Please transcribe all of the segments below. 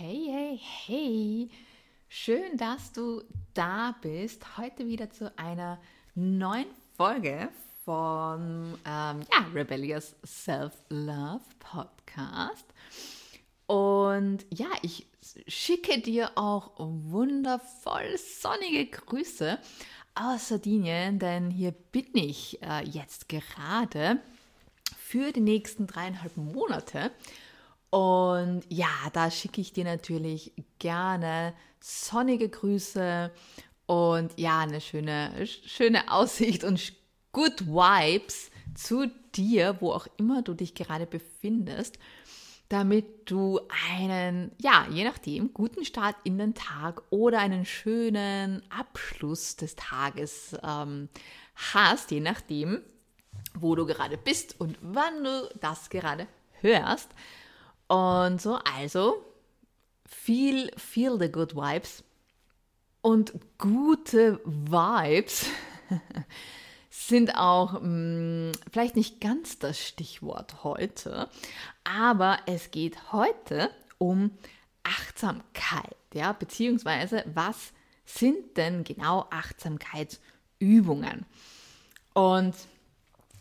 Hey, hey, hey. Schön, dass du da bist. Heute wieder zu einer neuen Folge von ähm, ja, Rebellious Self-Love Podcast. Und ja, ich schicke dir auch wundervoll sonnige Grüße aus Sardinien, denn hier bin ich äh, jetzt gerade für die nächsten dreieinhalb Monate. Und ja, da schicke ich dir natürlich gerne sonnige Grüße und ja, eine schöne, schöne Aussicht und good vibes zu dir, wo auch immer du dich gerade befindest, damit du einen, ja, je nachdem, guten Start in den Tag oder einen schönen Abschluss des Tages ähm, hast, je nachdem, wo du gerade bist und wann du das gerade hörst. Und so, also, feel, feel the good vibes. Und gute Vibes sind auch mh, hm, vielleicht nicht ganz das Stichwort heute, aber es geht heute um Achtsamkeit, ja, beziehungsweise was sind denn genau Achtsamkeitsübungen? Und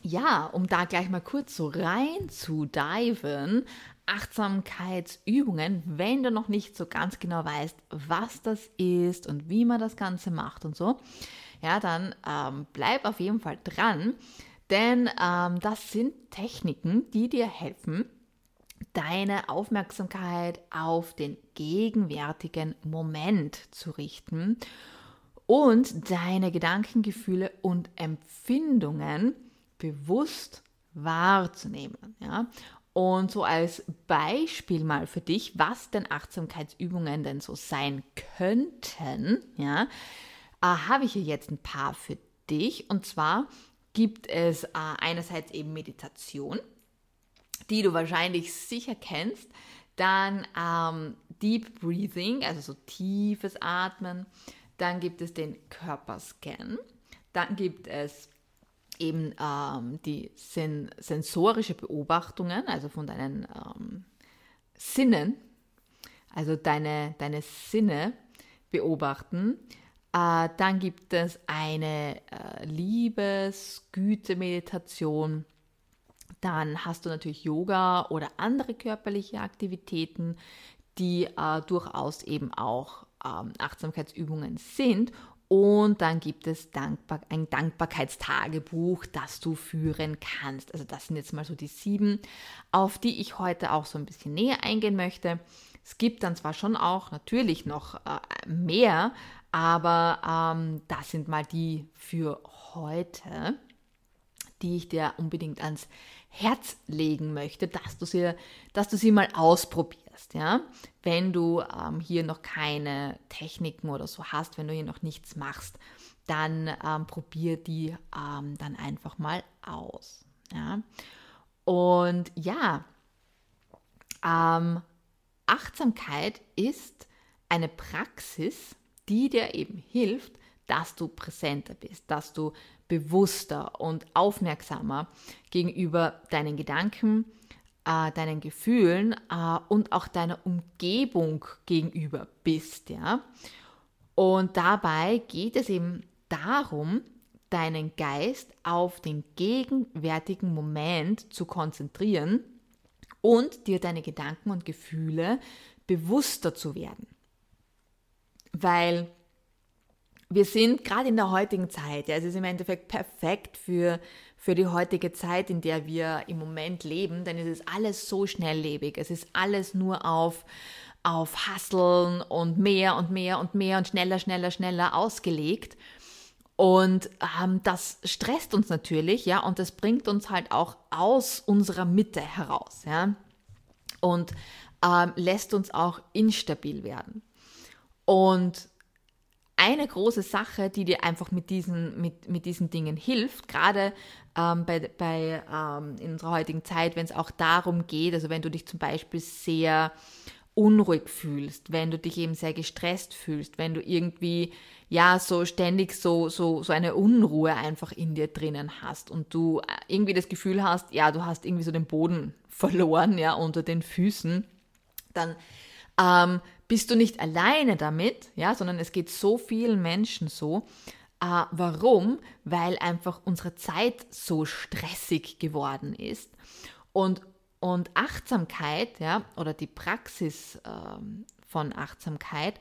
ja, um da gleich mal kurz so rein zu diven, Achtsamkeitsübungen, wenn du noch nicht so ganz genau weißt, was das ist und wie man das Ganze macht und so, ja, dann ähm, bleib auf jeden Fall dran, denn ähm, das sind Techniken, die dir helfen, deine Aufmerksamkeit auf den gegenwärtigen Moment zu richten und deine Gedanken, Gefühle und Empfindungen bewusst wahrzunehmen. Ja? Und so als Beispiel mal für dich, was denn Achtsamkeitsübungen denn so sein könnten, ja, äh, habe ich hier jetzt ein paar für dich. Und zwar gibt es äh, einerseits eben Meditation, die du wahrscheinlich sicher kennst. Dann ähm, Deep Breathing, also so tiefes Atmen. Dann gibt es den Körperscan. Dann gibt es eben ähm, die sen sensorische Beobachtungen, also von deinen ähm, Sinnen, also deine, deine Sinne beobachten. Äh, dann gibt es eine äh, Liebes-Güte-Meditation. Dann hast du natürlich Yoga oder andere körperliche Aktivitäten, die äh, durchaus eben auch ähm, Achtsamkeitsübungen sind und dann gibt es Dankbar ein Dankbarkeitstagebuch, das du führen kannst. Also das sind jetzt mal so die sieben, auf die ich heute auch so ein bisschen näher eingehen möchte. Es gibt dann zwar schon auch natürlich noch äh, mehr, aber ähm, das sind mal die für heute, die ich dir unbedingt ans Herz legen möchte, dass du sie, dass du sie mal ausprobierst wirst. Ja? Wenn du ähm, hier noch keine Techniken oder so hast, wenn du hier noch nichts machst, dann ähm, probier die ähm, dann einfach mal aus. Ja? Und ja, ähm, Achtsamkeit ist eine Praxis, die dir eben hilft, dass du präsenter bist, dass du bewusster und aufmerksamer gegenüber deinen Gedanken, äh, deinen Gefühlen äh, und auch deiner Umgebung gegenüber bist, ja. Und dabei geht es eben darum, deinen Geist auf den gegenwärtigen Moment zu konzentrieren und dir deine Gedanken und Gefühle bewusster zu werden. Weil wir sind gerade in der heutigen Zeit, ja, es ist im Endeffekt perfekt für, für die heutige Zeit, in der wir im Moment leben, denn es ist alles so schnelllebig. Es ist alles nur auf, auf Hasseln und mehr und mehr und mehr und schneller, schneller, schneller ausgelegt. Und ähm, das stresst uns natürlich, ja, und das bringt uns halt auch aus unserer Mitte heraus, ja, und ähm, lässt uns auch instabil werden. Und eine große Sache, die dir einfach mit diesen, mit, mit diesen Dingen hilft, gerade ähm, bei, bei ähm, in unserer heutigen Zeit, wenn es auch darum geht, also wenn du dich zum Beispiel sehr unruhig fühlst, wenn du dich eben sehr gestresst fühlst, wenn du irgendwie ja so ständig so so so eine Unruhe einfach in dir drinnen hast und du äh, irgendwie das Gefühl hast, ja, du hast irgendwie so den Boden verloren, ja, unter den Füßen, dann ähm, bist du nicht alleine damit, ja, sondern es geht so vielen Menschen so. Äh, warum? Weil einfach unsere Zeit so stressig geworden ist. Und, und Achtsamkeit, ja, oder die Praxis äh, von Achtsamkeit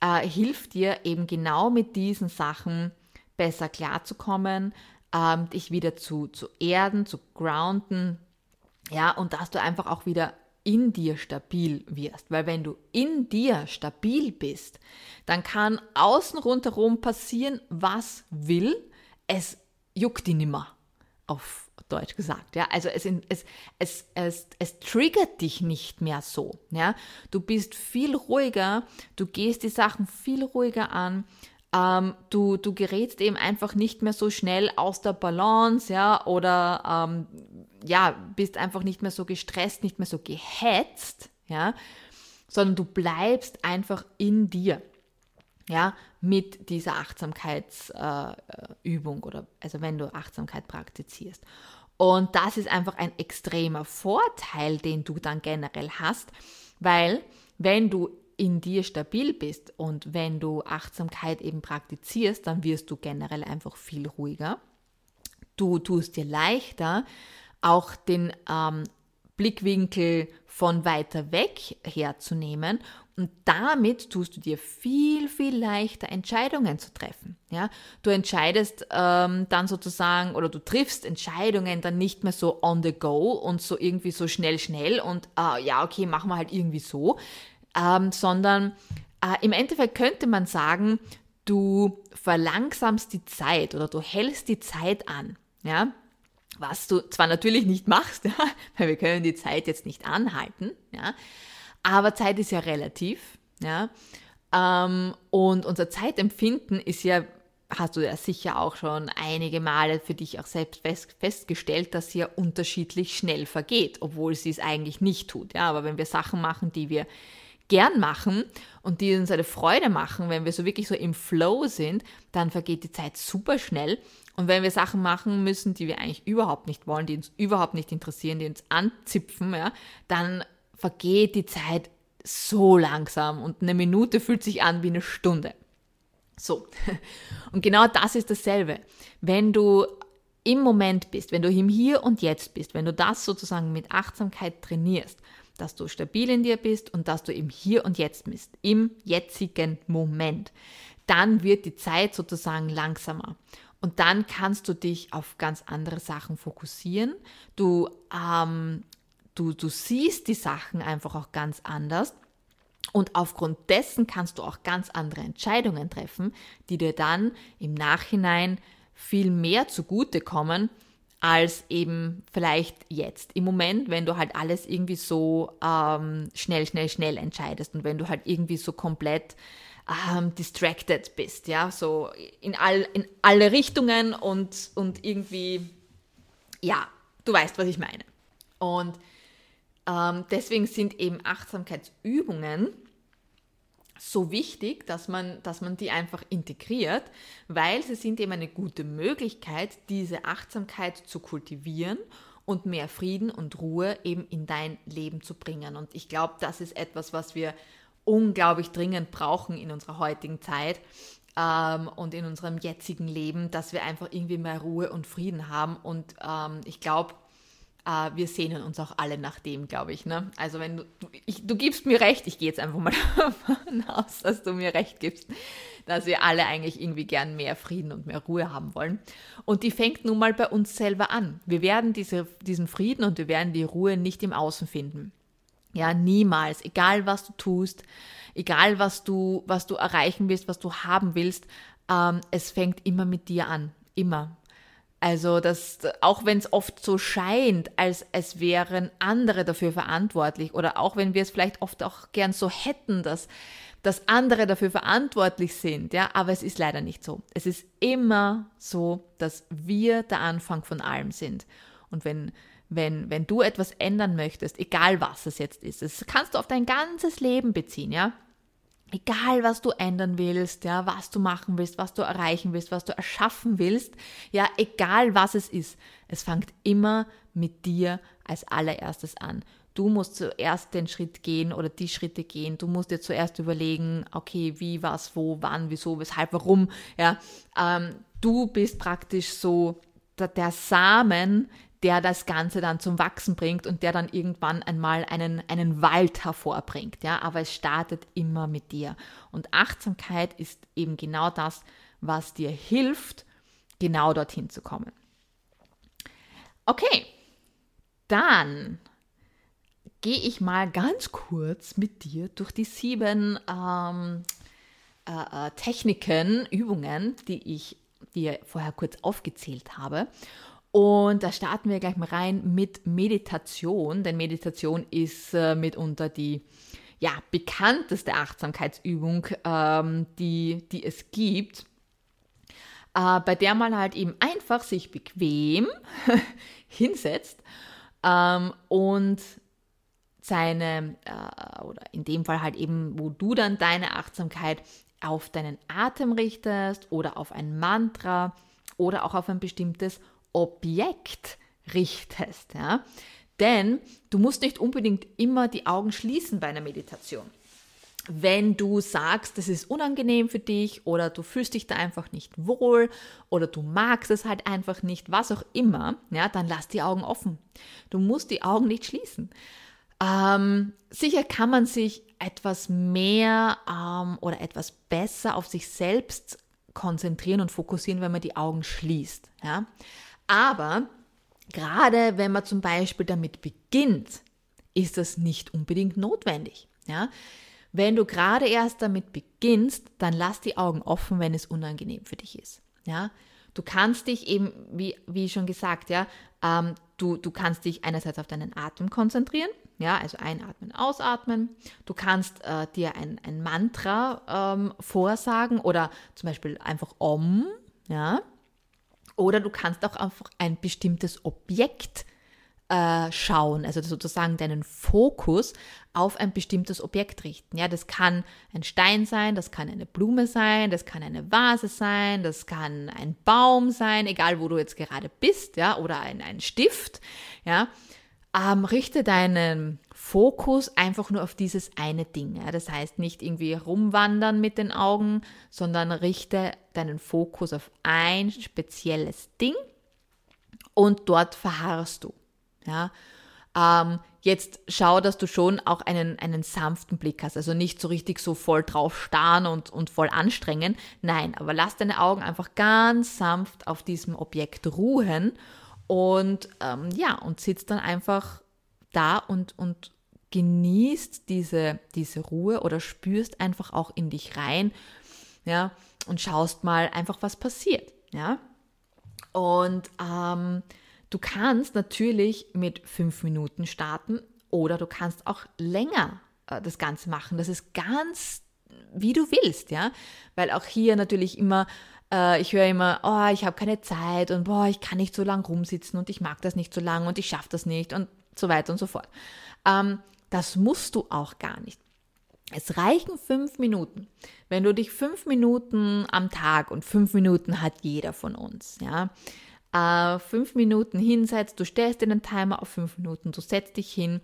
äh, hilft dir eben genau mit diesen Sachen besser klarzukommen, ähm, dich wieder zu, zu erden, zu grounden, ja, und dass du einfach auch wieder in dir stabil wirst. Weil wenn du in dir stabil bist, dann kann außen rundherum passieren, was will. Es juckt dich nimmer, auf Deutsch gesagt. Ja? Also es, es, es, es, es triggert dich nicht mehr so. Ja? Du bist viel ruhiger, du gehst die Sachen viel ruhiger an. Ähm, du, du gerätst eben einfach nicht mehr so schnell aus der Balance, ja, oder ähm, ja, bist einfach nicht mehr so gestresst, nicht mehr so gehetzt, ja, sondern du bleibst einfach in dir, ja, mit dieser Achtsamkeitsübung äh, oder also wenn du Achtsamkeit praktizierst. Und das ist einfach ein extremer Vorteil, den du dann generell hast, weil wenn du in dir stabil bist und wenn du Achtsamkeit eben praktizierst, dann wirst du generell einfach viel ruhiger. Du tust dir leichter, auch den ähm, Blickwinkel von weiter weg herzunehmen und damit tust du dir viel, viel leichter Entscheidungen zu treffen. Ja? Du entscheidest ähm, dann sozusagen oder du triffst Entscheidungen dann nicht mehr so on the go und so irgendwie so schnell, schnell und äh, ja, okay, machen wir halt irgendwie so, ähm, sondern äh, im Endeffekt könnte man sagen, du verlangsamst die Zeit oder du hältst die Zeit an. Ja? was du zwar natürlich nicht machst, ja, weil wir können die Zeit jetzt nicht anhalten, ja, aber Zeit ist ja relativ, ja, ähm, und unser Zeitempfinden ist ja, hast du ja sicher auch schon einige Male für dich auch selbst fest, festgestellt, dass sie ja unterschiedlich schnell vergeht, obwohl sie es eigentlich nicht tut, ja, aber wenn wir Sachen machen, die wir gern machen und die uns eine Freude machen, wenn wir so wirklich so im Flow sind, dann vergeht die Zeit super schnell und wenn wir Sachen machen müssen, die wir eigentlich überhaupt nicht wollen, die uns überhaupt nicht interessieren, die uns anzipfen, ja, dann vergeht die Zeit so langsam und eine Minute fühlt sich an wie eine Stunde. So. Und genau das ist dasselbe. Wenn du im Moment bist, wenn du im Hier und Jetzt bist, wenn du das sozusagen mit Achtsamkeit trainierst, dass du stabil in dir bist und dass du im Hier und Jetzt bist, im jetzigen Moment, dann wird die Zeit sozusagen langsamer. Und dann kannst du dich auf ganz andere Sachen fokussieren. Du, ähm, du, du siehst die Sachen einfach auch ganz anders. Und aufgrund dessen kannst du auch ganz andere Entscheidungen treffen, die dir dann im Nachhinein viel mehr zugutekommen, als eben vielleicht jetzt. Im Moment, wenn du halt alles irgendwie so ähm, schnell, schnell, schnell entscheidest und wenn du halt irgendwie so komplett ähm, distracted bist, ja, so in, all, in alle Richtungen und, und irgendwie, ja, du weißt, was ich meine. Und ähm, deswegen sind eben Achtsamkeitsübungen so wichtig, dass man, dass man die einfach integriert, weil sie sind eben eine gute Möglichkeit, diese Achtsamkeit zu kultivieren und mehr Frieden und Ruhe eben in dein Leben zu bringen. Und ich glaube, das ist etwas, was wir unglaublich dringend brauchen in unserer heutigen Zeit ähm, und in unserem jetzigen Leben, dass wir einfach irgendwie mehr Ruhe und Frieden haben. Und ähm, ich glaube, äh, wir sehnen uns auch alle nach dem, glaube ich. Ne? Also wenn du, ich, du gibst mir recht, ich gehe jetzt einfach mal davon aus, dass du mir recht gibst, dass wir alle eigentlich irgendwie gern mehr Frieden und mehr Ruhe haben wollen. Und die fängt nun mal bei uns selber an. Wir werden diese, diesen Frieden und wir werden die Ruhe nicht im Außen finden. Ja, niemals. Egal was du tust, egal was du, was du erreichen willst, was du haben willst, ähm, es fängt immer mit dir an. Immer. Also, das, auch wenn es oft so scheint, als es wären andere dafür verantwortlich, oder auch wenn wir es vielleicht oft auch gern so hätten, dass, dass andere dafür verantwortlich sind, ja, aber es ist leider nicht so. Es ist immer so, dass wir der Anfang von allem sind. Und wenn wenn, wenn du etwas ändern möchtest, egal was es jetzt ist, das kannst du auf dein ganzes Leben beziehen, ja. Egal, was du ändern willst, ja, was du machen willst, was du erreichen willst, was du erschaffen willst, ja, egal was es ist, es fängt immer mit dir als allererstes an. Du musst zuerst den Schritt gehen oder die Schritte gehen. Du musst dir zuerst überlegen, okay, wie, was, wo, wann, wieso, weshalb, warum. Ja, ähm, du bist praktisch so der, der Samen, der das Ganze dann zum Wachsen bringt und der dann irgendwann einmal einen, einen Wald hervorbringt. Ja, aber es startet immer mit dir. Und Achtsamkeit ist eben genau das, was dir hilft, genau dorthin zu kommen. Okay, dann gehe ich mal ganz kurz mit dir durch die sieben ähm, äh, äh, Techniken, Übungen, die ich dir vorher kurz aufgezählt habe. Und da starten wir gleich mal rein mit Meditation, denn Meditation ist äh, mitunter die ja, bekannteste Achtsamkeitsübung, ähm, die, die es gibt, äh, bei der man halt eben einfach sich bequem hinsetzt ähm, und seine, äh, oder in dem Fall halt eben, wo du dann deine Achtsamkeit auf deinen Atem richtest oder auf ein Mantra oder auch auf ein bestimmtes Objekt richtest. Ja? Denn du musst nicht unbedingt immer die Augen schließen bei einer Meditation. Wenn du sagst, das ist unangenehm für dich oder du fühlst dich da einfach nicht wohl oder du magst es halt einfach nicht, was auch immer, ja, dann lass die Augen offen. Du musst die Augen nicht schließen. Ähm, sicher kann man sich etwas mehr ähm, oder etwas besser auf sich selbst konzentrieren und fokussieren, wenn man die Augen schließt. Ja? Aber gerade wenn man zum Beispiel damit beginnt, ist das nicht unbedingt notwendig. Ja? Wenn du gerade erst damit beginnst, dann lass die Augen offen, wenn es unangenehm für dich ist. Ja? Du kannst dich eben, wie, wie schon gesagt, ja, ähm, du, du kannst dich einerseits auf deinen Atem konzentrieren, ja, also einatmen, ausatmen. Du kannst äh, dir ein, ein Mantra ähm, vorsagen oder zum Beispiel einfach Om, ja. Oder du kannst auch einfach ein bestimmtes Objekt äh, schauen, also sozusagen deinen Fokus auf ein bestimmtes Objekt richten. Ja, das kann ein Stein sein, das kann eine Blume sein, das kann eine Vase sein, das kann ein Baum sein, egal wo du jetzt gerade bist, ja, oder ein, ein Stift, ja. Ähm, richte deinen Fokus einfach nur auf dieses eine Ding. Ja. Das heißt nicht irgendwie rumwandern mit den Augen, sondern richte deinen Fokus auf ein spezielles Ding und dort verharrst du. Ja? Ähm, jetzt schau, dass du schon auch einen, einen sanften Blick hast. Also nicht so richtig so voll drauf starren und, und voll anstrengen. Nein, aber lass deine Augen einfach ganz sanft auf diesem Objekt ruhen und ähm, ja, und sitzt dann einfach da und, und genießt diese, diese Ruhe oder spürst einfach auch in dich rein, ja, und schaust mal einfach, was passiert, ja. Und ähm, Du kannst natürlich mit fünf Minuten starten oder du kannst auch länger äh, das Ganze machen. Das ist ganz wie du willst, ja, weil auch hier natürlich immer äh, ich höre immer, oh, ich habe keine Zeit und boah, ich kann nicht so lang rumsitzen und ich mag das nicht so lang und ich schaffe das nicht und so weiter und so fort. Ähm, das musst du auch gar nicht. Es reichen fünf Minuten. Wenn du dich fünf Minuten am Tag und fünf Minuten hat jeder von uns, ja, äh, fünf Minuten hinsetzt, du stellst dir den Timer auf fünf Minuten, du setzt dich hin,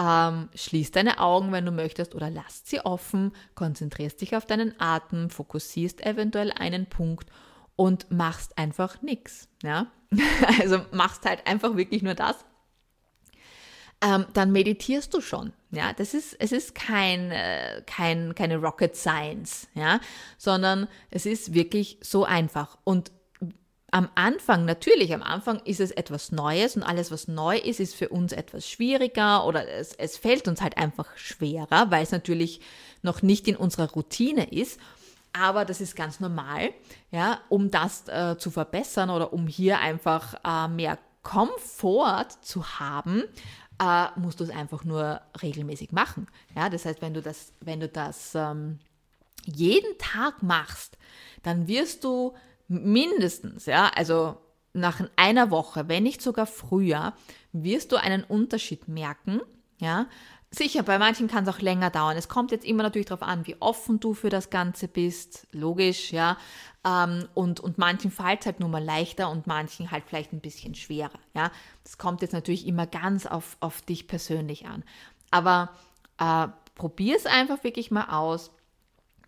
ähm, schließt deine Augen, wenn du möchtest, oder lass sie offen, konzentrierst dich auf deinen Atem, fokussierst eventuell einen Punkt und machst einfach nichts. Ja? Also machst halt einfach wirklich nur das. Ähm, dann meditierst du schon. Ja, das ist, es ist kein, äh, kein, keine Rocket Science, ja, sondern es ist wirklich so einfach. Und am Anfang, natürlich, am Anfang ist es etwas Neues und alles, was neu ist, ist für uns etwas schwieriger oder es, es fällt uns halt einfach schwerer, weil es natürlich noch nicht in unserer Routine ist. Aber das ist ganz normal, ja, um das äh, zu verbessern oder um hier einfach äh, mehr Komfort zu haben, äh, musst du es einfach nur regelmäßig machen. Ja, das heißt, wenn du das, wenn du das ähm, jeden Tag machst, dann wirst du mindestens, ja, also nach einer Woche, wenn nicht sogar früher, wirst du einen Unterschied merken, ja, Sicher, bei manchen kann es auch länger dauern. Es kommt jetzt immer natürlich darauf an, wie offen du für das Ganze bist. Logisch, ja. Ähm, und, und manchen fällt es halt nur mal leichter und manchen halt vielleicht ein bisschen schwerer, ja. Das kommt jetzt natürlich immer ganz auf, auf dich persönlich an. Aber äh, probier es einfach wirklich mal aus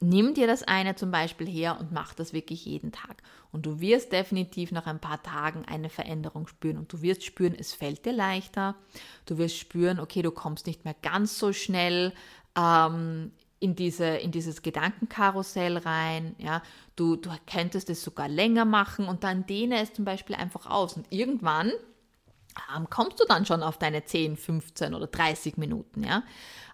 nimm dir das eine zum Beispiel her und mach das wirklich jeden Tag. Und du wirst definitiv nach ein paar Tagen eine Veränderung spüren. Und du wirst spüren, es fällt dir leichter. Du wirst spüren, okay, du kommst nicht mehr ganz so schnell ähm, in, diese, in dieses Gedankenkarussell rein. Ja? Du, du könntest es sogar länger machen und dann dehne es zum Beispiel einfach aus. Und irgendwann ähm, kommst du dann schon auf deine 10, 15 oder 30 Minuten. Ja?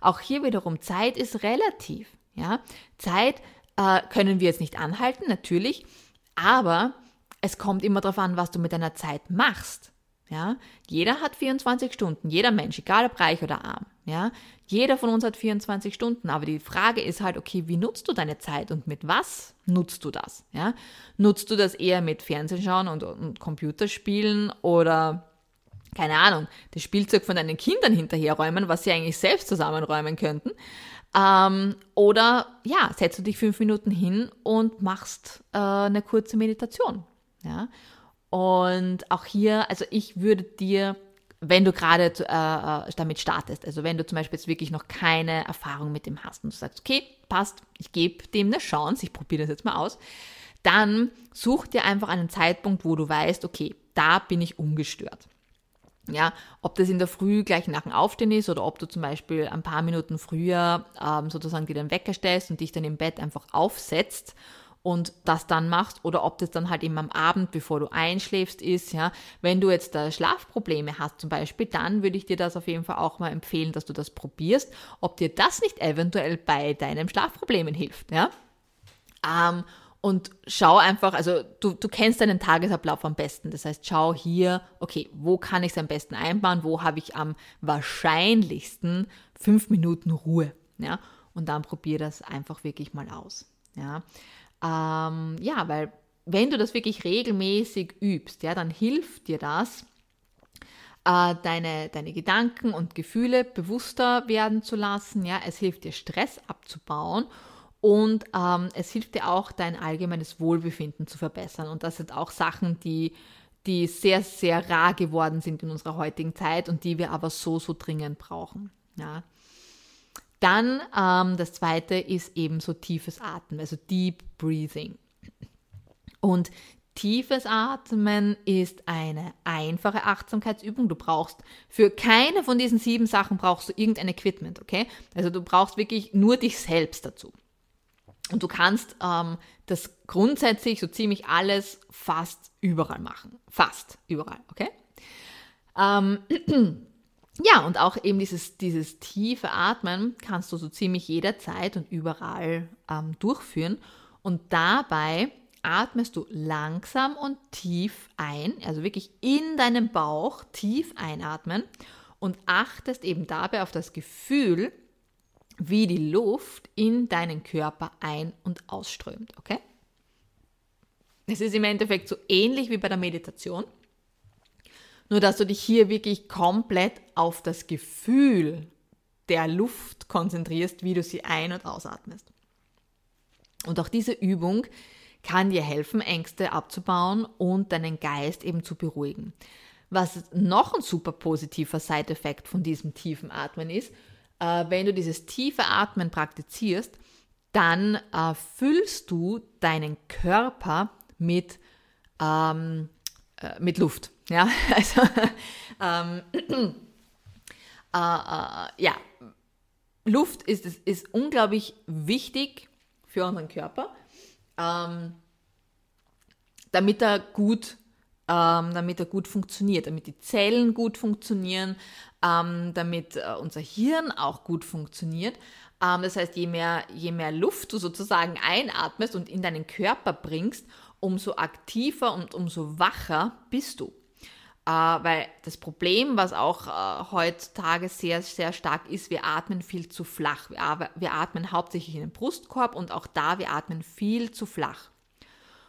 Auch hier wiederum, Zeit ist relativ. Ja? Zeit äh, können wir jetzt nicht anhalten, natürlich, aber es kommt immer darauf an, was du mit deiner Zeit machst. Ja? Jeder hat 24 Stunden, jeder Mensch, egal ob reich oder arm. Ja? Jeder von uns hat 24 Stunden, aber die Frage ist halt, okay, wie nutzt du deine Zeit und mit was nutzt du das? Ja? Nutzt du das eher mit Fernsehen schauen und, und Computerspielen oder keine Ahnung, das Spielzeug von deinen Kindern hinterherräumen, was sie eigentlich selbst zusammenräumen könnten? Ähm, oder ja, setzt du dich fünf Minuten hin und machst äh, eine kurze Meditation. Ja? Und auch hier, also ich würde dir, wenn du gerade äh, äh, damit startest, also wenn du zum Beispiel jetzt wirklich noch keine Erfahrung mit dem hast und du sagst, okay, passt, ich gebe dem eine Chance, ich probiere das jetzt mal aus, dann such dir einfach einen Zeitpunkt, wo du weißt, okay, da bin ich ungestört. Ja, ob das in der Früh gleich nach dem Aufstehen ist oder ob du zum Beispiel ein paar Minuten früher ähm, sozusagen dir den Wecker stellst und dich dann im Bett einfach aufsetzt und das dann machst oder ob das dann halt eben am Abend, bevor du einschläfst, ist, ja. Wenn du jetzt da Schlafprobleme hast zum Beispiel, dann würde ich dir das auf jeden Fall auch mal empfehlen, dass du das probierst, ob dir das nicht eventuell bei deinen Schlafproblemen hilft, ja. Ähm, und schau einfach, also du, du kennst deinen Tagesablauf am besten. Das heißt, schau hier, okay, wo kann ich es am besten einbauen, wo habe ich am wahrscheinlichsten fünf Minuten Ruhe. Ja? Und dann probier das einfach wirklich mal aus. Ja, ähm, ja weil wenn du das wirklich regelmäßig übst, ja, dann hilft dir das, äh, deine, deine Gedanken und Gefühle bewusster werden zu lassen. Ja, es hilft dir, Stress abzubauen und ähm, es hilft dir auch, dein allgemeines Wohlbefinden zu verbessern. Und das sind auch Sachen, die, die sehr, sehr rar geworden sind in unserer heutigen Zeit und die wir aber so, so dringend brauchen. Ja. Dann ähm, das zweite ist eben so tiefes Atmen, also Deep Breathing. Und tiefes Atmen ist eine einfache Achtsamkeitsübung. Du brauchst für keine von diesen sieben Sachen brauchst du irgendein Equipment, okay? Also du brauchst wirklich nur dich selbst dazu. Und du kannst ähm, das grundsätzlich so ziemlich alles fast überall machen. Fast überall, okay? Ähm, ja, und auch eben dieses, dieses tiefe Atmen kannst du so ziemlich jederzeit und überall ähm, durchführen. Und dabei atmest du langsam und tief ein, also wirklich in deinem Bauch tief einatmen und achtest eben dabei auf das Gefühl, wie die Luft in deinen Körper ein- und ausströmt, okay? Es ist im Endeffekt so ähnlich wie bei der Meditation, nur dass du dich hier wirklich komplett auf das Gefühl der Luft konzentrierst, wie du sie ein- und ausatmest. Und auch diese Übung kann dir helfen, Ängste abzubauen und deinen Geist eben zu beruhigen. Was noch ein super positiver Side-Effekt von diesem tiefen Atmen ist, äh, wenn du dieses tiefe Atmen praktizierst, dann äh, füllst du deinen Körper mit, ähm, äh, mit Luft. Ja, also ähm, äh, äh, ja, Luft ist, ist unglaublich wichtig für unseren Körper, ähm, damit er gut ähm, damit er gut funktioniert, damit die Zellen gut funktionieren, ähm, damit äh, unser Hirn auch gut funktioniert. Ähm, das heißt, je mehr, je mehr Luft du sozusagen einatmest und in deinen Körper bringst, umso aktiver und umso wacher bist du. Äh, weil das Problem, was auch äh, heutzutage sehr, sehr stark ist, wir atmen viel zu flach. Wir, wir atmen hauptsächlich in den Brustkorb und auch da, wir atmen viel zu flach.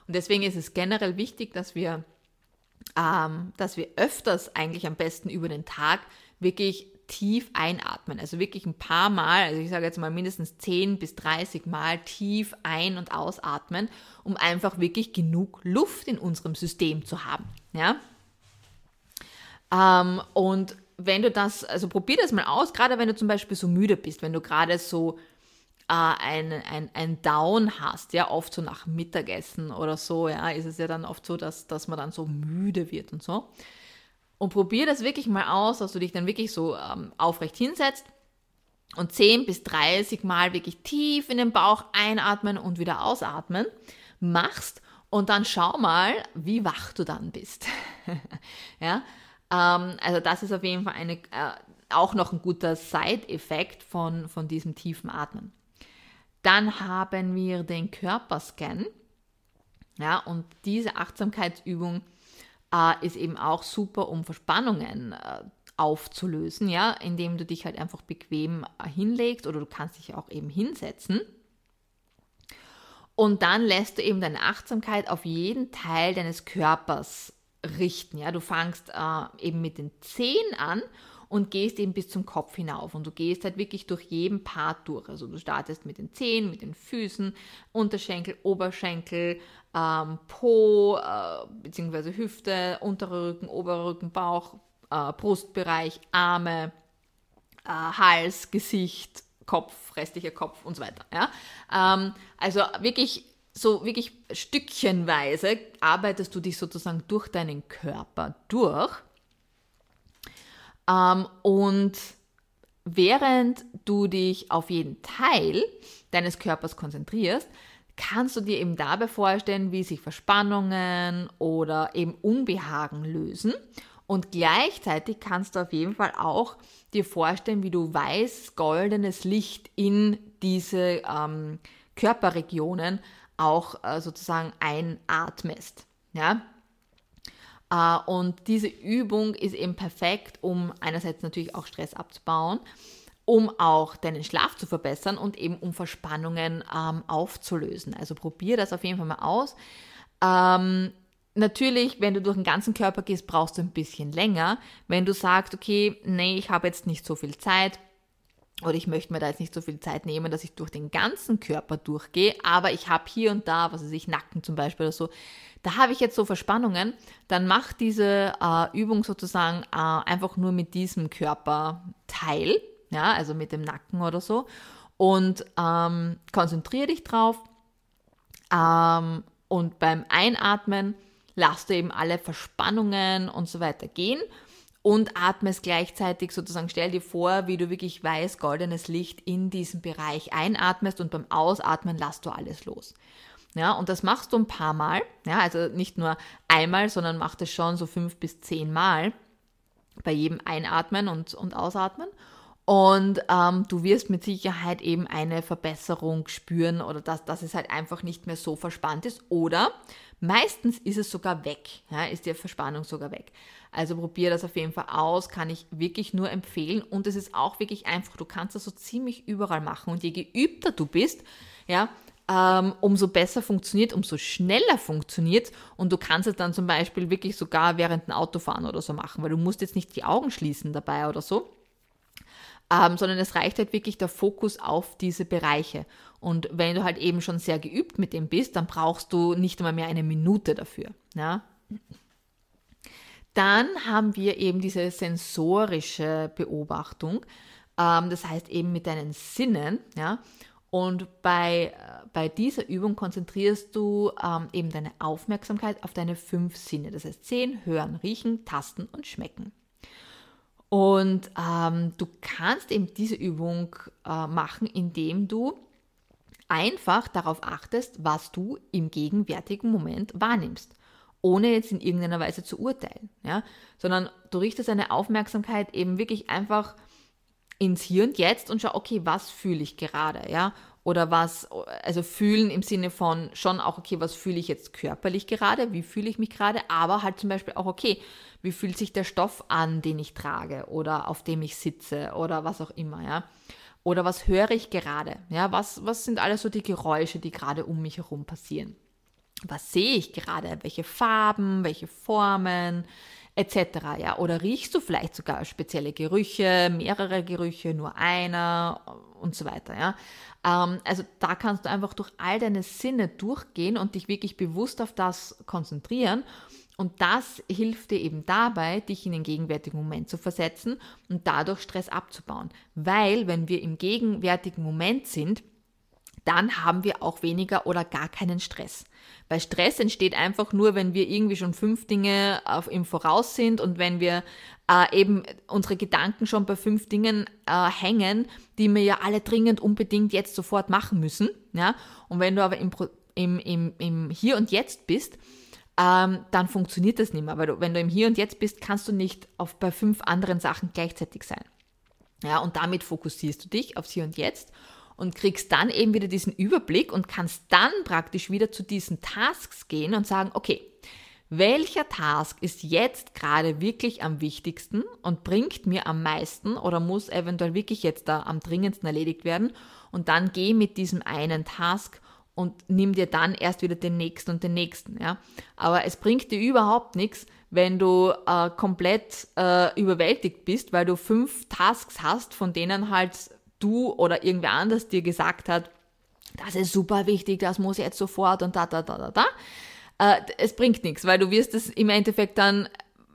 Und deswegen ist es generell wichtig, dass wir ähm, dass wir öfters eigentlich am besten über den Tag wirklich tief einatmen. Also wirklich ein paar Mal, also ich sage jetzt mal mindestens 10 bis 30 Mal tief ein- und ausatmen, um einfach wirklich genug Luft in unserem System zu haben. Ja? Ähm, und wenn du das, also probier das mal aus, gerade wenn du zum Beispiel so müde bist, wenn du gerade so äh, ein, ein, ein Down hast, ja, oft so nach Mittagessen oder so, ja, ist es ja dann oft so, dass, dass man dann so müde wird und so. Und probier das wirklich mal aus, dass du dich dann wirklich so ähm, aufrecht hinsetzt und 10 bis 30 Mal wirklich tief in den Bauch einatmen und wieder ausatmen machst und dann schau mal, wie wach du dann bist. ja, ähm, also das ist auf jeden Fall eine, äh, auch noch ein guter Side-Effekt von, von diesem tiefen Atmen. Dann haben wir den Körperscan. Ja, und diese Achtsamkeitsübung äh, ist eben auch super, um Verspannungen äh, aufzulösen, ja, indem du dich halt einfach bequem äh, hinlegst oder du kannst dich auch eben hinsetzen. Und dann lässt du eben deine Achtsamkeit auf jeden Teil deines Körpers richten. Ja, du fangst äh, eben mit den Zehen an und gehst eben bis zum Kopf hinauf. Und du gehst halt wirklich durch jeden Part durch. Also du startest mit den Zehen, mit den Füßen, Unterschenkel, Oberschenkel, ähm, Po, äh, beziehungsweise Hüfte, unterer Rücken, oberer Rücken, Bauch, äh, Brustbereich, Arme, äh, Hals, Gesicht, Kopf, restlicher Kopf und so weiter. Ja? Ähm, also wirklich so wirklich stückchenweise arbeitest du dich sozusagen durch deinen Körper durch. Ähm, und während du dich auf jeden Teil deines Körpers konzentrierst, kannst du dir eben dabei vorstellen, wie sich Verspannungen oder eben Unbehagen lösen. Und gleichzeitig kannst du auf jeden Fall auch dir vorstellen, wie du weiß goldenes Licht in diese ähm, Körperregionen auch äh, sozusagen einatmest. Ja? Äh, und diese Übung ist eben perfekt, um einerseits natürlich auch Stress abzubauen, um auch deinen Schlaf zu verbessern und eben um Verspannungen ähm, aufzulösen. Also probier das auf jeden Fall mal aus. Ähm, natürlich, wenn du durch den ganzen Körper gehst, brauchst du ein bisschen länger. Wenn du sagst, okay, nee, ich habe jetzt nicht so viel Zeit, oder ich möchte mir da jetzt nicht so viel Zeit nehmen, dass ich durch den ganzen Körper durchgehe, aber ich habe hier und da, was weiß ich, Nacken zum Beispiel oder so, da habe ich jetzt so Verspannungen, dann mach diese äh, Übung sozusagen äh, einfach nur mit diesem Körperteil, ja, also mit dem Nacken oder so. Und ähm, konzentriere dich drauf. Ähm, und beim Einatmen lass du eben alle Verspannungen und so weiter gehen. Und atmest gleichzeitig sozusagen, stell dir vor, wie du wirklich weiß goldenes Licht in diesem Bereich einatmest und beim Ausatmen lässt du alles los. Ja, und das machst du ein paar Mal, ja, also nicht nur einmal, sondern mach das schon so fünf bis zehn Mal bei jedem Einatmen und, und Ausatmen. Und ähm, du wirst mit Sicherheit eben eine Verbesserung spüren oder dass, dass es halt einfach nicht mehr so verspannt ist. Oder meistens ist es sogar weg, ja, ist die Verspannung sogar weg. Also probier das auf jeden Fall aus, kann ich wirklich nur empfehlen. Und es ist auch wirklich einfach, du kannst das so ziemlich überall machen. Und je geübter du bist, ja, ähm, umso besser funktioniert, umso schneller funktioniert. Und du kannst es dann zum Beispiel wirklich sogar während dem Autofahren oder so machen, weil du musst jetzt nicht die Augen schließen dabei oder so. Ähm, sondern es reicht halt wirklich der Fokus auf diese Bereiche. Und wenn du halt eben schon sehr geübt mit dem bist, dann brauchst du nicht einmal mehr eine Minute dafür. Ja? Dann haben wir eben diese sensorische Beobachtung, ähm, das heißt eben mit deinen Sinnen, ja. Und bei, äh, bei dieser Übung konzentrierst du ähm, eben deine Aufmerksamkeit auf deine fünf Sinne, das heißt sehen, hören, riechen, tasten und schmecken. Und ähm, du kannst eben diese Übung äh, machen, indem du einfach darauf achtest, was du im gegenwärtigen Moment wahrnimmst. Ohne jetzt in irgendeiner Weise zu urteilen, ja, sondern du richtest deine Aufmerksamkeit eben wirklich einfach ins Hier und Jetzt und schau, okay, was fühle ich gerade, ja, oder was, also fühlen im Sinne von schon auch, okay, was fühle ich jetzt körperlich gerade, wie fühle ich mich gerade, aber halt zum Beispiel auch, okay, wie fühlt sich der Stoff an, den ich trage oder auf dem ich sitze oder was auch immer, ja. Oder was höre ich gerade, ja, was, was sind alles so die Geräusche, die gerade um mich herum passieren? Was sehe ich gerade, welche Farben, welche Formen, etc. Ja? Oder riechst du vielleicht sogar spezielle Gerüche, mehrere Gerüche, nur einer und so weiter. Ja? Ähm, also da kannst du einfach durch all deine Sinne durchgehen und dich wirklich bewusst auf das konzentrieren. Und das hilft dir eben dabei, dich in den gegenwärtigen Moment zu versetzen und dadurch Stress abzubauen. Weil wenn wir im gegenwärtigen Moment sind, dann haben wir auch weniger oder gar keinen Stress. Weil Stress entsteht einfach nur, wenn wir irgendwie schon fünf Dinge auf, im Voraus sind und wenn wir äh, eben unsere Gedanken schon bei fünf Dingen äh, hängen, die wir ja alle dringend unbedingt jetzt sofort machen müssen. Ja? Und wenn du aber im, im, im, im Hier und Jetzt bist, ähm, dann funktioniert das nicht mehr. Weil du, wenn du im Hier und Jetzt bist, kannst du nicht auf, bei fünf anderen Sachen gleichzeitig sein. Ja, und damit fokussierst du dich aufs Hier und Jetzt und kriegst dann eben wieder diesen Überblick und kannst dann praktisch wieder zu diesen Tasks gehen und sagen, okay, welcher Task ist jetzt gerade wirklich am wichtigsten und bringt mir am meisten oder muss eventuell wirklich jetzt da am dringendsten erledigt werden und dann geh mit diesem einen Task und nimm dir dann erst wieder den nächsten und den nächsten, ja. Aber es bringt dir überhaupt nichts, wenn du äh, komplett äh, überwältigt bist, weil du fünf Tasks hast, von denen halt du oder irgendwer anders dir gesagt hat, das ist super wichtig, das muss jetzt sofort und da, da, da, da, da. Äh, es bringt nichts, weil du wirst es im Endeffekt dann,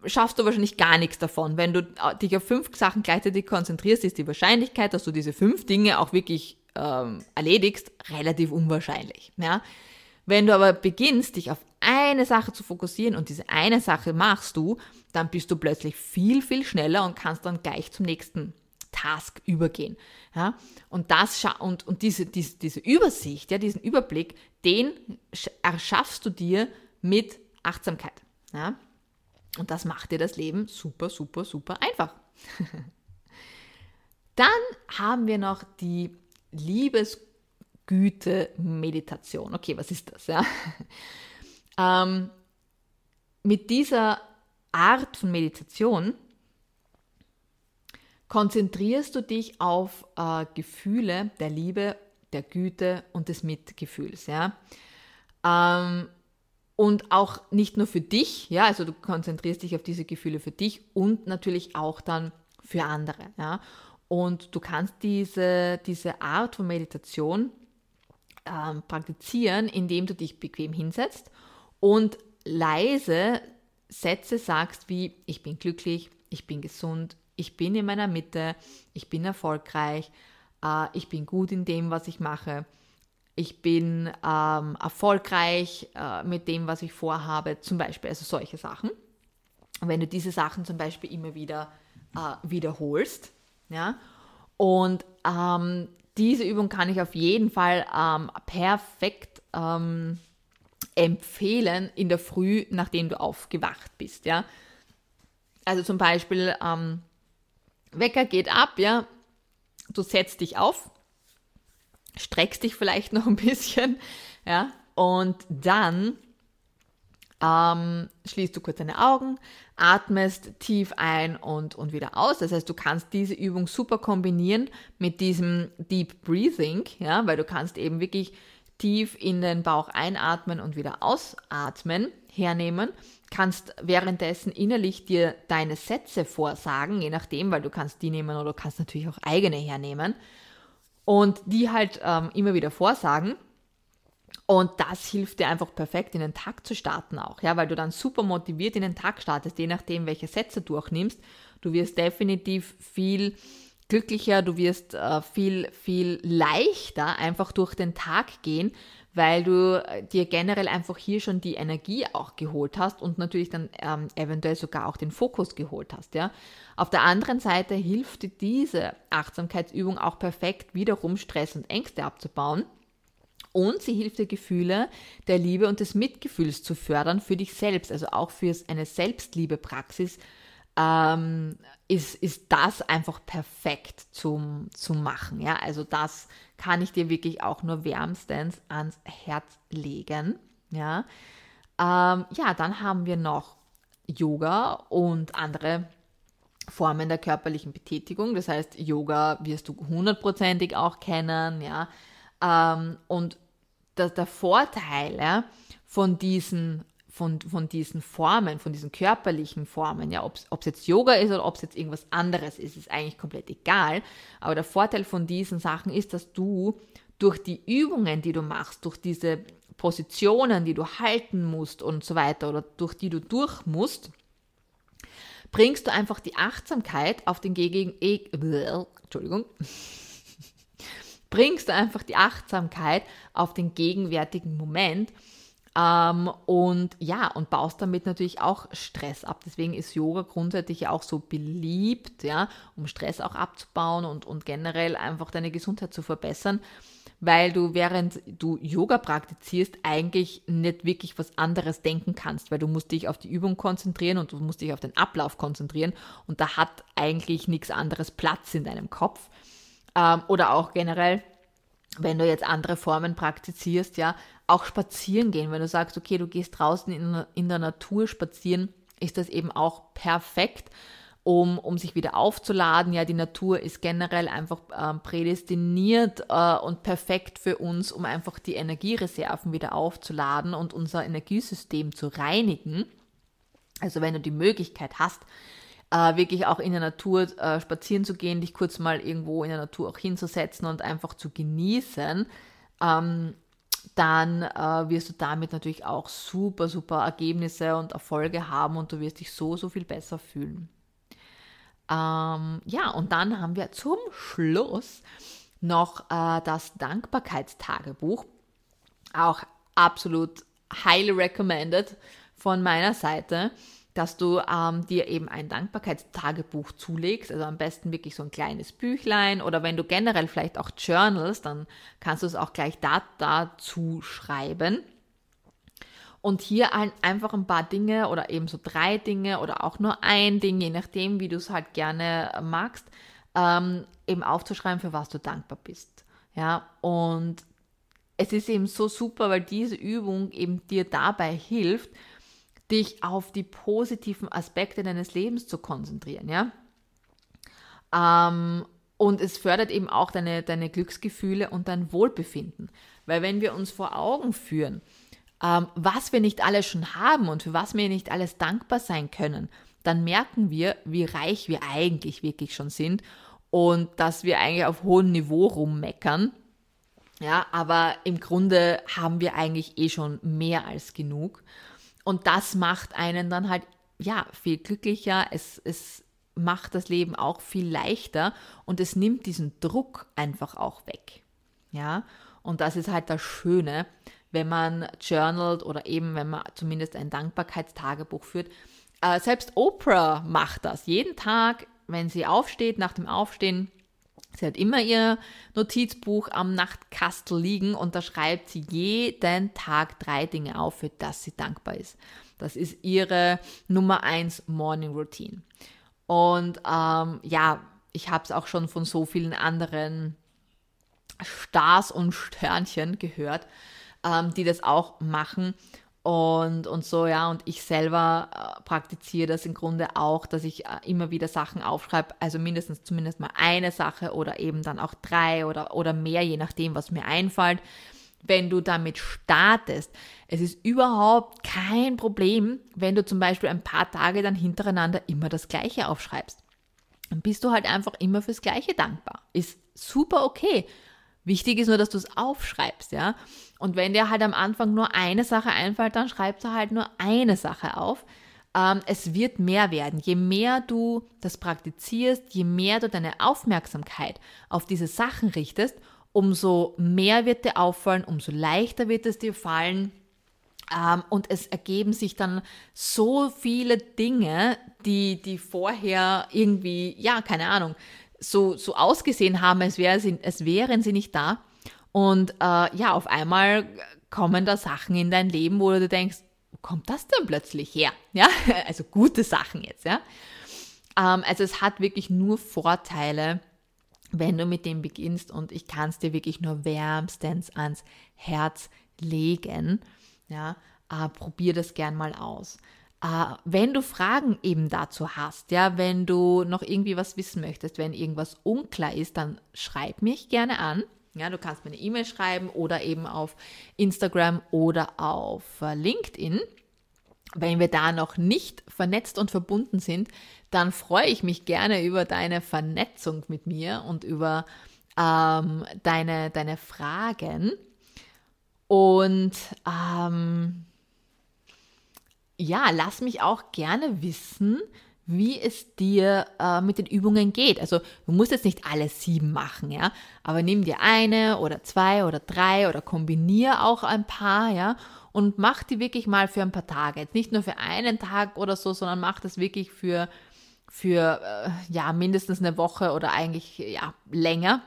schaffst du wahrscheinlich gar nichts davon. Wenn du äh, dich auf fünf Sachen gleichzeitig konzentrierst, ist die Wahrscheinlichkeit, dass du diese fünf Dinge auch wirklich ähm, erledigst, relativ unwahrscheinlich. Ja? Wenn du aber beginnst, dich auf eine Sache zu fokussieren und diese eine Sache machst du, dann bist du plötzlich viel, viel schneller und kannst dann gleich zum nächsten Task übergehen. Ja? Und, das, und, und diese, diese, diese Übersicht, ja, diesen Überblick, den erschaffst du dir mit Achtsamkeit. Ja? Und das macht dir das Leben super, super, super einfach. Dann haben wir noch die Liebesgüte-Meditation. Okay, was ist das? Ja? ähm, mit dieser Art von Meditation konzentrierst du dich auf äh, Gefühle der Liebe, der Güte und des Mitgefühls. Ja? Ähm, und auch nicht nur für dich, ja, also du konzentrierst dich auf diese Gefühle für dich und natürlich auch dann für andere. Ja? Und du kannst diese, diese Art von Meditation ähm, praktizieren, indem du dich bequem hinsetzt und leise Sätze sagst wie ich bin glücklich, ich bin gesund, ich bin in meiner Mitte, ich bin erfolgreich, äh, ich bin gut in dem, was ich mache, ich bin ähm, erfolgreich äh, mit dem, was ich vorhabe, zum Beispiel, also solche Sachen. Wenn du diese Sachen zum Beispiel immer wieder äh, wiederholst, ja, und ähm, diese Übung kann ich auf jeden Fall ähm, perfekt ähm, empfehlen in der Früh, nachdem du aufgewacht bist, ja. Also zum Beispiel, ähm, Wecker geht ab, ja, du setzt dich auf, streckst dich vielleicht noch ein bisschen, ja, und dann ähm, schließt du kurz deine Augen, atmest tief ein und, und wieder aus. Das heißt, du kannst diese Übung super kombinieren mit diesem Deep Breathing, ja, weil du kannst eben wirklich tief in den Bauch einatmen und wieder ausatmen hernehmen, kannst währenddessen innerlich dir deine Sätze vorsagen, je nachdem, weil du kannst die nehmen oder du kannst natürlich auch eigene hernehmen und die halt ähm, immer wieder vorsagen. Und das hilft dir einfach perfekt in den Tag zu starten auch, ja, weil du dann super motiviert in den Tag startest, je nachdem, welche Sätze du auch nimmst. Du wirst definitiv viel glücklicher, du wirst äh, viel, viel leichter einfach durch den Tag gehen, weil du äh, dir generell einfach hier schon die Energie auch geholt hast und natürlich dann ähm, eventuell sogar auch den Fokus geholt hast. Ja? Auf der anderen Seite hilft dir diese Achtsamkeitsübung auch perfekt, wiederum Stress und Ängste abzubauen. Und sie hilft dir, Gefühle der Liebe und des Mitgefühls zu fördern für dich selbst, also auch für eine Selbstliebepraxis ähm, ist, ist das einfach perfekt zum, zum Machen. Ja? Also das kann ich dir wirklich auch nur wärmstens ans Herz legen. Ja, ähm, ja dann haben wir noch Yoga und andere Formen der körperlichen Betätigung. Das heißt, Yoga wirst du hundertprozentig auch kennen. Ja, ähm, und der, der Vorteil ja, von diesen von, von diesen Formen, von diesen körperlichen Formen, ja, ob es jetzt Yoga ist oder ob es jetzt irgendwas anderes ist, ist eigentlich komplett egal. Aber der Vorteil von diesen Sachen ist, dass du durch die Übungen, die du machst, durch diese Positionen, die du halten musst und so weiter oder durch die du durch musst, bringst du einfach die Achtsamkeit auf den Gegen e Entschuldigung, bringst du einfach die Achtsamkeit auf den gegenwärtigen Moment ähm, und ja, und baust damit natürlich auch Stress ab. Deswegen ist Yoga grundsätzlich ja auch so beliebt, ja, um Stress auch abzubauen und, und generell einfach deine Gesundheit zu verbessern weil du während du Yoga praktizierst eigentlich nicht wirklich was anderes denken kannst, weil du musst dich auf die Übung konzentrieren und du musst dich auf den Ablauf konzentrieren und da hat eigentlich nichts anderes Platz in deinem Kopf. Ähm, oder auch generell, wenn du jetzt andere Formen praktizierst, ja, auch spazieren gehen, wenn du sagst, okay, du gehst draußen in, in der Natur spazieren, ist das eben auch perfekt um, um sich wieder aufzuladen. Ja, die Natur ist generell einfach äh, prädestiniert äh, und perfekt für uns, um einfach die Energiereserven wieder aufzuladen und unser Energiesystem zu reinigen. Also wenn du die Möglichkeit hast, äh, wirklich auch in der Natur äh, spazieren zu gehen, dich kurz mal irgendwo in der Natur auch hinzusetzen und einfach zu genießen, ähm, dann äh, wirst du damit natürlich auch super, super Ergebnisse und Erfolge haben und du wirst dich so, so viel besser fühlen. Ähm, ja, und dann haben wir zum Schluss noch äh, das Dankbarkeitstagebuch. Auch absolut highly recommended von meiner Seite, dass du ähm, dir eben ein Dankbarkeitstagebuch zulegst. Also am besten wirklich so ein kleines Büchlein oder wenn du generell vielleicht auch journals, dann kannst du es auch gleich da, dazu schreiben und hier ein, einfach ein paar Dinge oder eben so drei Dinge oder auch nur ein Ding, je nachdem, wie du es halt gerne magst, ähm, eben aufzuschreiben, für was du dankbar bist. Ja, und es ist eben so super, weil diese Übung eben dir dabei hilft, dich auf die positiven Aspekte deines Lebens zu konzentrieren, ja. Ähm, und es fördert eben auch deine, deine Glücksgefühle und dein Wohlbefinden. Weil wenn wir uns vor Augen führen, ähm, was wir nicht alles schon haben und für was wir nicht alles dankbar sein können, dann merken wir, wie reich wir eigentlich wirklich schon sind und dass wir eigentlich auf hohem Niveau rummeckern. Ja, aber im Grunde haben wir eigentlich eh schon mehr als genug. Und das macht einen dann halt, ja, viel glücklicher. Es, es macht das Leben auch viel leichter und es nimmt diesen Druck einfach auch weg. Ja, und das ist halt das Schöne, wenn man journalt oder eben wenn man zumindest ein Dankbarkeitstagebuch führt. Äh, selbst Oprah macht das. Jeden Tag, wenn sie aufsteht, nach dem Aufstehen, sie hat immer ihr Notizbuch am Nachtkastel liegen und da schreibt sie jeden Tag drei Dinge auf, für das sie dankbar ist. Das ist ihre Nummer eins Morning Routine. Und ähm, ja, ich habe es auch schon von so vielen anderen Stars und Sternchen gehört, ähm, die das auch machen. Und, und so, ja, und ich selber äh, praktiziere das im Grunde auch, dass ich äh, immer wieder Sachen aufschreibe, also mindestens zumindest mal eine Sache oder eben dann auch drei oder, oder mehr, je nachdem, was mir einfällt. Wenn du damit startest, es ist überhaupt kein Problem, wenn du zum Beispiel ein paar Tage dann hintereinander immer das Gleiche aufschreibst. Dann bist du halt einfach immer fürs Gleiche dankbar. Ist super okay. Wichtig ist nur, dass du es aufschreibst, ja. Und wenn dir halt am Anfang nur eine Sache einfällt, dann schreibst du halt nur eine Sache auf. Ähm, es wird mehr werden. Je mehr du das praktizierst, je mehr du deine Aufmerksamkeit auf diese Sachen richtest, umso mehr wird dir auffallen, umso leichter wird es dir fallen. Ähm, und es ergeben sich dann so viele Dinge, die, die vorher irgendwie, ja, keine Ahnung, so, so ausgesehen haben, als, wär sie, als wären sie nicht da. Und äh, ja, auf einmal kommen da Sachen in dein Leben, wo du denkst, wo kommt das denn plötzlich her? Ja, also gute Sachen jetzt, ja. Ähm, also es hat wirklich nur Vorteile, wenn du mit dem beginnst und ich kann es dir wirklich nur wärmstens ans Herz legen. Ja, äh, probier das gern mal aus. Uh, wenn du Fragen eben dazu hast, ja, wenn du noch irgendwie was wissen möchtest, wenn irgendwas unklar ist, dann schreib mich gerne an. Ja, du kannst mir eine E-Mail schreiben oder eben auf Instagram oder auf äh, LinkedIn. Wenn wir da noch nicht vernetzt und verbunden sind, dann freue ich mich gerne über deine Vernetzung mit mir und über ähm, deine, deine Fragen. Und ähm, ja, lass mich auch gerne wissen, wie es dir äh, mit den Übungen geht. Also du musst jetzt nicht alle sieben machen, ja, aber nimm dir eine oder zwei oder drei oder kombiniere auch ein paar, ja, und mach die wirklich mal für ein paar Tage. Jetzt nicht nur für einen Tag oder so, sondern mach das wirklich für, für äh, ja, mindestens eine Woche oder eigentlich ja, länger.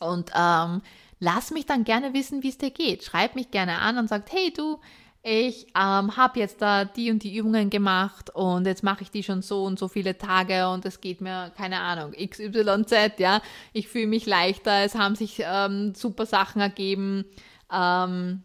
Und ähm, lass mich dann gerne wissen, wie es dir geht. Schreib mich gerne an und sag, hey du, ich ähm, habe jetzt da die und die Übungen gemacht und jetzt mache ich die schon so und so viele Tage und es geht mir, keine Ahnung, XYZ, ja. Ich fühle mich leichter, es haben sich ähm, super Sachen ergeben. Ähm,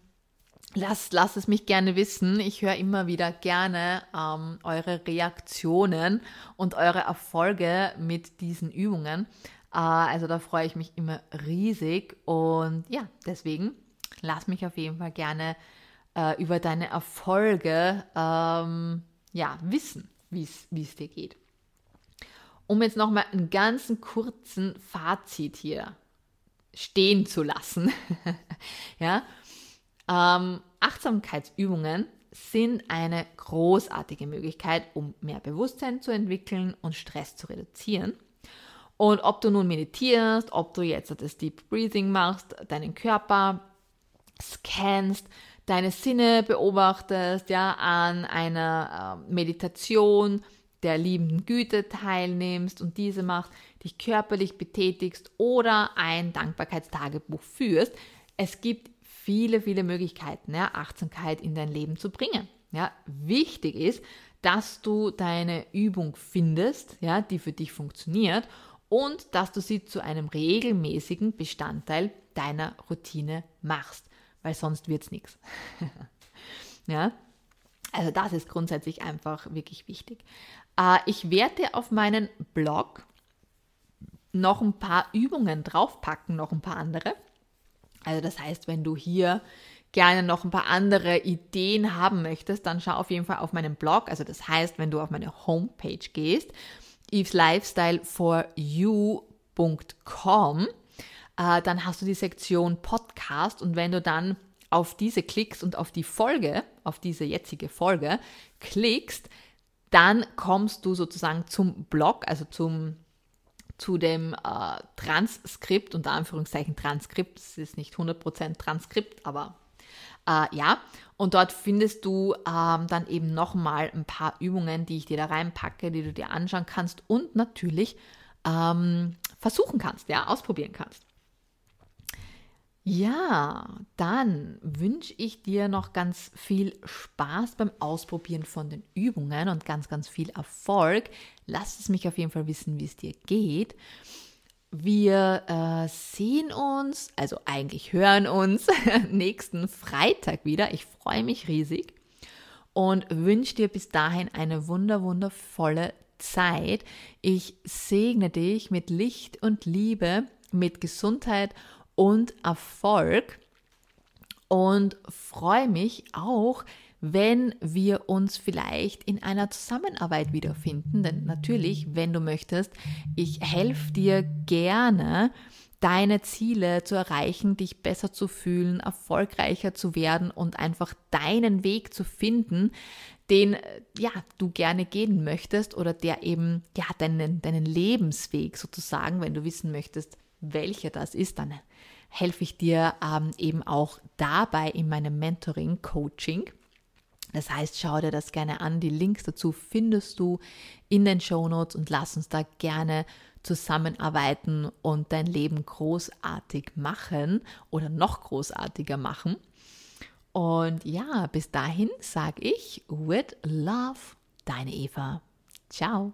lass, lass es mich gerne wissen. Ich höre immer wieder gerne ähm, eure Reaktionen und eure Erfolge mit diesen Übungen. Äh, also da freue ich mich immer riesig und ja, deswegen lass mich auf jeden Fall gerne äh, über deine Erfolge ähm, ja, wissen, wie es dir geht. Um jetzt nochmal einen ganzen kurzen Fazit hier stehen zu lassen. ja, ähm, Achtsamkeitsübungen sind eine großartige Möglichkeit, um mehr Bewusstsein zu entwickeln und Stress zu reduzieren. Und ob du nun meditierst, ob du jetzt das Deep Breathing machst, deinen Körper scannst, deine Sinne beobachtest, ja, an einer äh, Meditation der liebenden Güte teilnimmst und diese machst, dich körperlich betätigst oder ein Dankbarkeitstagebuch führst. Es gibt viele, viele Möglichkeiten, ja, Achtsamkeit in dein Leben zu bringen. Ja, wichtig ist, dass du deine Übung findest, ja, die für dich funktioniert und dass du sie zu einem regelmäßigen Bestandteil deiner Routine machst weil sonst wird es nichts. Ja, also das ist grundsätzlich einfach wirklich wichtig. Äh, ich werde auf meinen Blog noch ein paar Übungen draufpacken, noch ein paar andere. Also das heißt, wenn du hier gerne noch ein paar andere Ideen haben möchtest, dann schau auf jeden Fall auf meinen Blog. Also das heißt, wenn du auf meine Homepage gehst, eveslifestyleforyou.com, äh, dann hast du die Sektion Podcast und wenn du dann auf diese klickst und auf die Folge, auf diese jetzige Folge klickst, dann kommst du sozusagen zum Blog, also zum, zu dem äh, Transkript, unter Anführungszeichen Transkript, es ist nicht 100% Transkript, aber äh, ja, und dort findest du ähm, dann eben nochmal ein paar Übungen, die ich dir da reinpacke, die du dir anschauen kannst und natürlich ähm, versuchen kannst, ja, ausprobieren kannst. Ja, dann wünsche ich dir noch ganz viel Spaß beim Ausprobieren von den Übungen und ganz, ganz viel Erfolg. Lass es mich auf jeden Fall wissen, wie es dir geht. Wir äh, sehen uns, also eigentlich hören uns nächsten Freitag wieder. Ich freue mich riesig und wünsche dir bis dahin eine wunder, wundervolle Zeit. Ich segne dich mit Licht und Liebe, mit Gesundheit und und Erfolg und freue mich auch, wenn wir uns vielleicht in einer Zusammenarbeit wiederfinden. Denn natürlich, wenn du möchtest, ich helfe dir gerne, deine Ziele zu erreichen, dich besser zu fühlen, erfolgreicher zu werden und einfach deinen Weg zu finden, den ja du gerne gehen möchtest oder der eben ja deinen deinen Lebensweg sozusagen, wenn du wissen möchtest, welcher das ist, dann helfe ich dir ähm, eben auch dabei in meinem Mentoring, Coaching. Das heißt, schau dir das gerne an. Die Links dazu findest du in den Show Notes und lass uns da gerne zusammenarbeiten und dein Leben großartig machen oder noch großartiger machen. Und ja, bis dahin sage ich with love, deine Eva. Ciao.